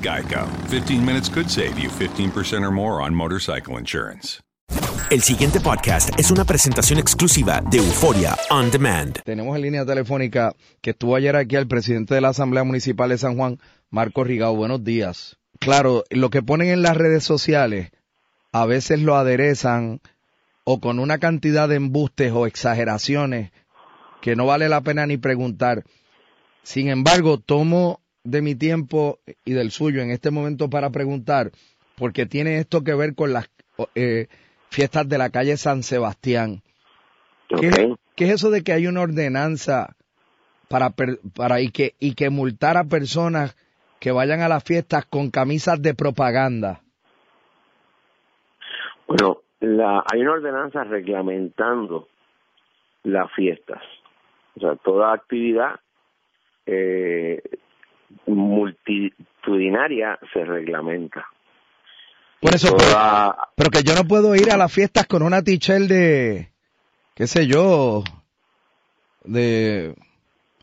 Geico. 15 minutes could save you 15% or more on motorcycle insurance. El siguiente podcast es una presentación exclusiva de Euforia On Demand. Tenemos en línea telefónica que estuvo ayer aquí el presidente de la Asamblea Municipal de San Juan, Marco Rigao. Buenos días. Claro, lo que ponen en las redes sociales a veces lo aderezan o con una cantidad de embustes o exageraciones que no vale la pena ni preguntar. Sin embargo, tomo de mi tiempo y del suyo en este momento para preguntar, porque tiene esto que ver con las eh, fiestas de la calle San Sebastián. ¿Qué, qué es eso de que hay una ordenanza para, para y que y que multar a personas que vayan a las fiestas con camisas de propaganda? Bueno, la, hay una ordenanza reglamentando las fiestas. O sea, toda actividad eh, multitudinaria se reglamenta. Por eso, pero, Toda- pero que yo no puedo ir a las fiestas con una tichel de, qué sé yo, de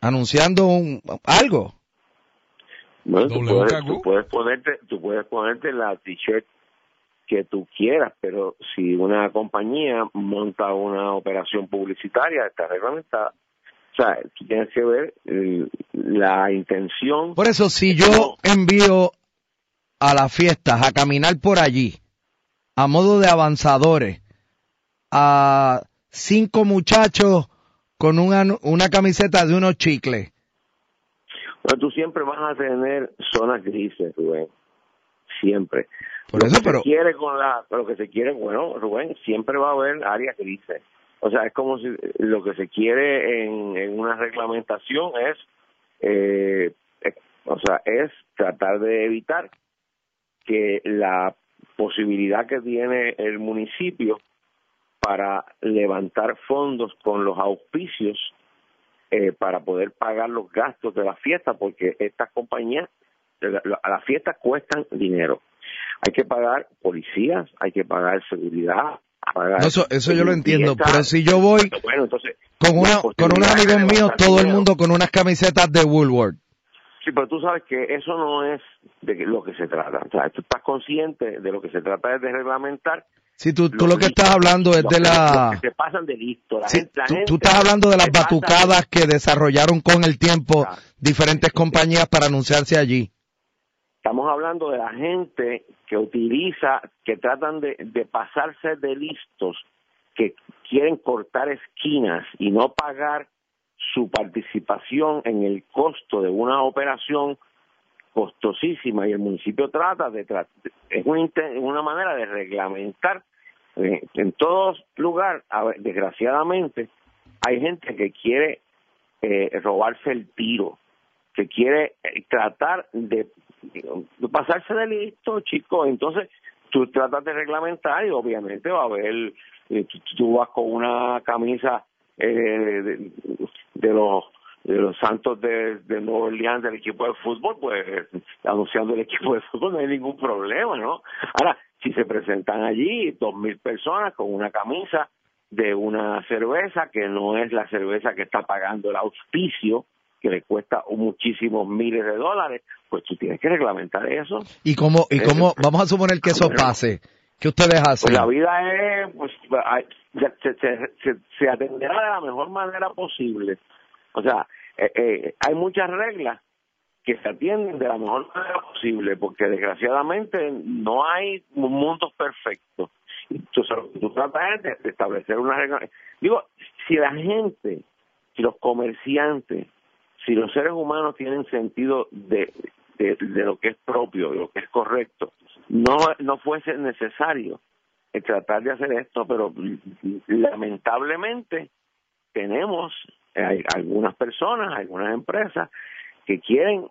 anunciando un, algo. Bueno, tú puedes, tú puedes ponerte, tú puedes ponerte la t-shirt que tú quieras, pero si una compañía monta una operación publicitaria, está reglamentada. O sea, tú tienes que ver eh, la intención. Por eso, si yo envío a las fiestas a caminar por allí, a modo de avanzadores, a cinco muchachos con una, una camiseta de unos chicles, Bueno, tú siempre vas a tener zonas grises, Rubén. Siempre. Por lo eso, que pero- se quiere con la, lo que se quiere, bueno, Rubén, siempre va a haber áreas grises. O sea, es como si lo que se quiere en, en una reglamentación es, eh, eh, o sea, es tratar de evitar que la posibilidad que tiene el municipio para levantar fondos con los auspicios eh, para poder pagar los gastos de la fiesta, porque estas compañías a las fiestas cuestan dinero. Hay que pagar policías, hay que pagar seguridad, pagar No, eso, eso yo lo entiendo, pero si yo voy Bueno, entonces con, una, con unos amigos míos, todo el mundo con unas camisetas de Woolworth. Sí, pero tú sabes que eso no es de lo que se trata. O sea, tú estás consciente de lo que se trata es de reglamentar. Si tú, tú lo que listos, estás hablando es de la... los que se pasan de listo. La Sí, gente, la tú, gente tú estás hablando de las de- batucadas que desarrollaron con el tiempo diferentes compañías para anunciarse allí. estamos hablando de la gente que utiliza, que tratan de, de pasarse de listos, que quieren cortar esquinas y no pagar su participación en el costo de una operación costosísima. Y el municipio trata de, es una, una manera de reglamentar eh, en todos lugares desgraciadamente hay gente que quiere eh, robarse el tiro que quiere eh, tratar de, pasarse de listo chicos entonces tú tratas de reglamentar y obviamente va a haber tú, vas con una camisa de, de los de los Santos de, de Nueva Orleans del equipo de fútbol, pues anunciando el equipo de fútbol no hay ningún problema, ¿no? Ahora, si se presentan allí dos mil personas con una camisa de una cerveza que no es la cerveza que está pagando el auspicio, que le cuesta muchísimos miles de dólares, pues tú tienes que reglamentar eso. ¿Y cómo, y cómo, vamos a suponer que eso pase? ¿Qué ustedes hacen? Pues la vida es, pues, se, se, se atenderá de la mejor manera posible o sea, eh, eh, hay muchas reglas que se atienden de la mejor manera posible, porque desgraciadamente no hay mundos perfectos. Entonces, lo que tú tratas es de establecer una regla. Digo, si la gente, si los comerciantes, si los seres humanos tienen sentido de, de, lo que es propio, de lo que es correcto, no, no fuese necesario tratar de hacer esto, pero lamentablemente tenemos algunas personas, algunas empresas que quieren,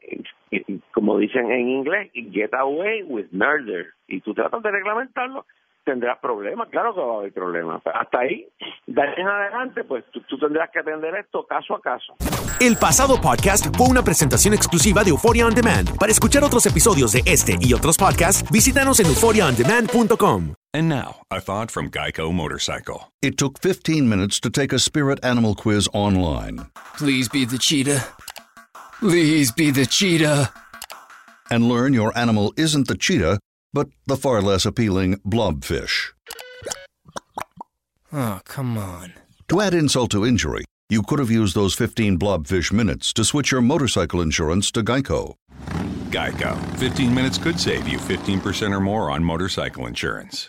como dicen en inglés, get away with murder. Y tú tratas de reglamentarlo, tendrás problemas, claro que va a haber problemas. hasta ahí, de ahí en adelante, pues tú, tú, tendrás que atender esto caso a caso. El pasado podcast fue una presentación exclusiva de Euphoria On Demand. Para escuchar otros episodios de este y otros podcasts, visítanos en euphoriaondemand.com. And now, a thought from Geico Motorcycle. It took 15 minutes to take a spirit animal quiz online. Please be the cheetah. Please be the cheetah. And learn your animal isn't the cheetah but the far less appealing blobfish. Oh, come on. To add insult to injury, you could have used those 15 blobfish minutes to switch your motorcycle insurance to Geico. Geico. 15 minutes could save you 15% or more on motorcycle insurance.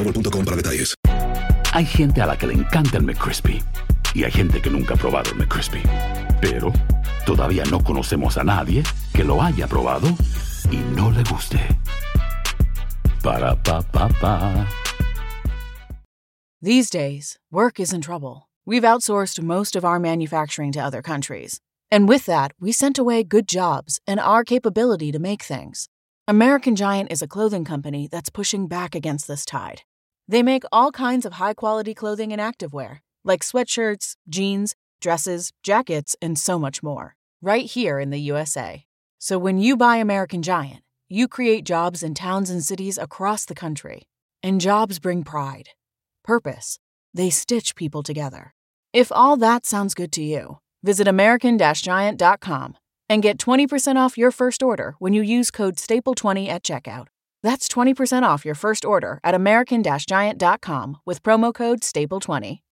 para detalles. Hay gente a la que le encanta el McCrispy y hay gente que nunca ha probado el McCrispy. Pero todavía no conocemos a nadie que lo haya probado y no le guste. Para pa pa pa. These days, work is in trouble. We've outsourced most of our manufacturing to other countries. And with that, we sent away good jobs and our capability to make things. American Giant is a clothing company that's pushing back against this tide. They make all kinds of high quality clothing and activewear, like sweatshirts, jeans, dresses, jackets, and so much more, right here in the USA. So when you buy American Giant, you create jobs in towns and cities across the country. And jobs bring pride, purpose. They stitch people together. If all that sounds good to you, visit American Giant.com and get 20% off your first order when you use code STAPLE20 at checkout. That's 20% off your first order at American Giant.com with promo code STAPLE20.